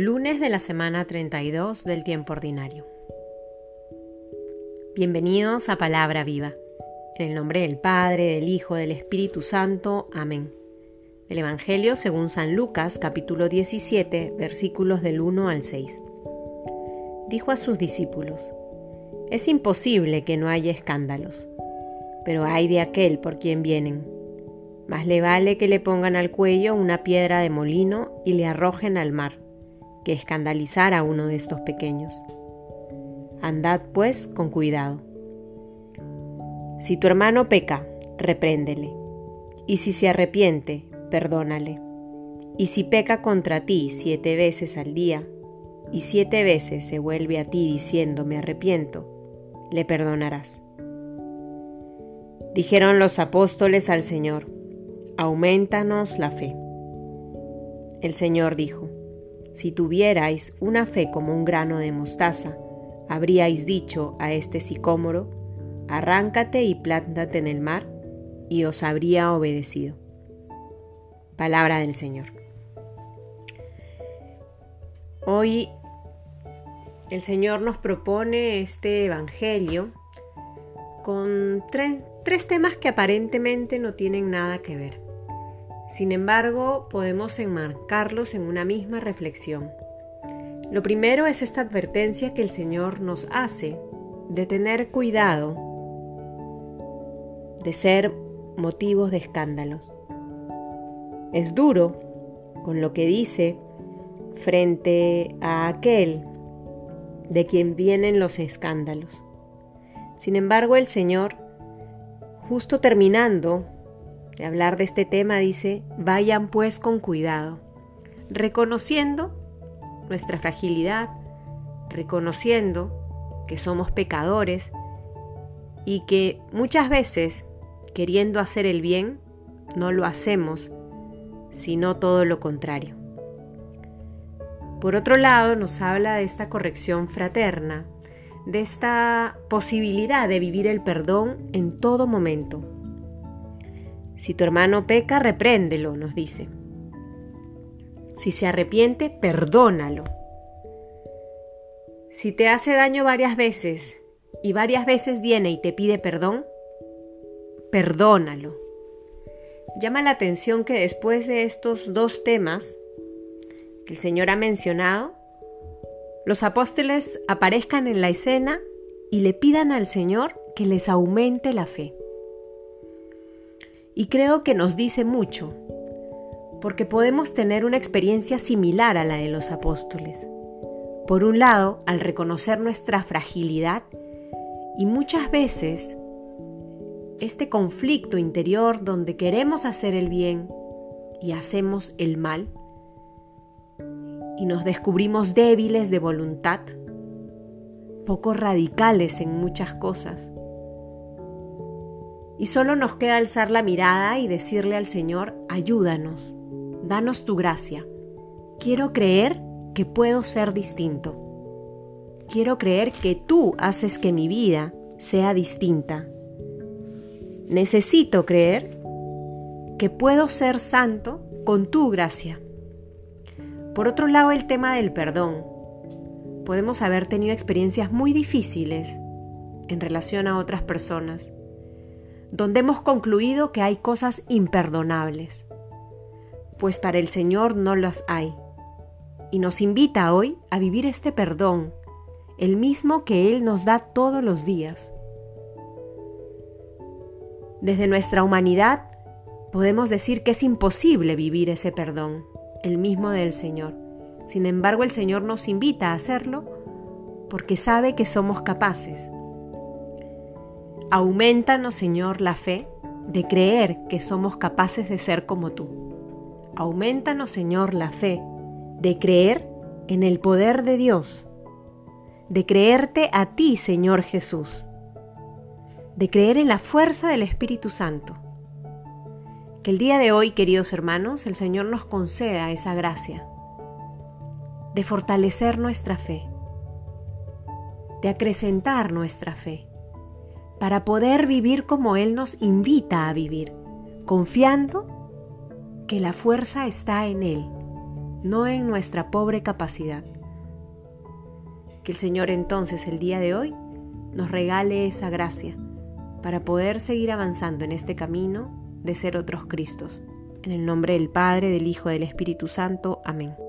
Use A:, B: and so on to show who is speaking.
A: Lunes de la semana 32 del tiempo ordinario. Bienvenidos a Palabra Viva. En el nombre del Padre, del Hijo, del Espíritu Santo. Amén. Del Evangelio según San Lucas, capítulo 17, versículos del 1 al 6. Dijo a sus discípulos, Es imposible que no haya escándalos, pero hay de aquel por quien vienen. Más le vale que le pongan al cuello una piedra de molino y le arrojen al mar que escandalizar a uno de estos pequeños. Andad pues con cuidado. Si tu hermano peca, repréndele, y si se arrepiente, perdónale. Y si peca contra ti siete veces al día, y siete veces se vuelve a ti diciendo me arrepiento, le perdonarás. Dijeron los apóstoles al Señor, aumentanos la fe. El Señor dijo, si tuvierais una fe como un grano de mostaza, habríais dicho a este sicómoro, arráncate y plántate en el mar, y os habría obedecido. Palabra del Señor. Hoy el Señor nos propone este Evangelio con tres, tres temas que aparentemente no tienen nada que ver. Sin embargo, podemos enmarcarlos en una misma reflexión. Lo primero es esta advertencia que el Señor nos hace de tener cuidado de ser motivos de escándalos. Es duro con lo que dice frente a aquel de quien vienen los escándalos. Sin embargo, el Señor, justo terminando de hablar de este tema dice, vayan pues con cuidado, reconociendo nuestra fragilidad, reconociendo que somos pecadores y que muchas veces, queriendo hacer el bien, no lo hacemos, sino todo lo contrario. Por otro lado, nos habla de esta corrección fraterna, de esta posibilidad de vivir el perdón en todo momento, si tu hermano peca, repréndelo, nos dice. Si se arrepiente, perdónalo. Si te hace daño varias veces y varias veces viene y te pide perdón, perdónalo. Llama la atención que después de estos dos temas que el Señor ha mencionado, los apóstoles aparezcan en la escena y le pidan al Señor que les aumente la fe. Y creo que nos dice mucho, porque podemos tener una experiencia similar a la de los apóstoles. Por un lado, al reconocer nuestra fragilidad y muchas veces este conflicto interior donde queremos hacer el bien y hacemos el mal, y nos descubrimos débiles de voluntad, poco radicales en muchas cosas, y solo nos queda alzar la mirada y decirle al Señor, ayúdanos, danos tu gracia. Quiero creer que puedo ser distinto. Quiero creer que tú haces que mi vida sea distinta. Necesito creer que puedo ser santo con tu gracia. Por otro lado, el tema del perdón. Podemos haber tenido experiencias muy difíciles en relación a otras personas donde hemos concluido que hay cosas imperdonables, pues para el Señor no las hay, y nos invita hoy a vivir este perdón, el mismo que Él nos da todos los días. Desde nuestra humanidad podemos decir que es imposible vivir ese perdón, el mismo del Señor. Sin embargo, el Señor nos invita a hacerlo porque sabe que somos capaces Aumentanos, Señor, la fe de creer que somos capaces de ser como tú. Aumentanos, Señor, la fe de creer en el poder de Dios, de creerte a ti, Señor Jesús, de creer en la fuerza del Espíritu Santo. Que el día de hoy, queridos hermanos, el Señor nos conceda esa gracia de fortalecer nuestra fe, de acrecentar nuestra fe para poder vivir como Él nos invita a vivir, confiando que la fuerza está en Él, no en nuestra pobre capacidad. Que el Señor entonces el día de hoy nos regale esa gracia para poder seguir avanzando en este camino de ser otros Cristos. En el nombre del Padre, del Hijo, y del Espíritu Santo. Amén.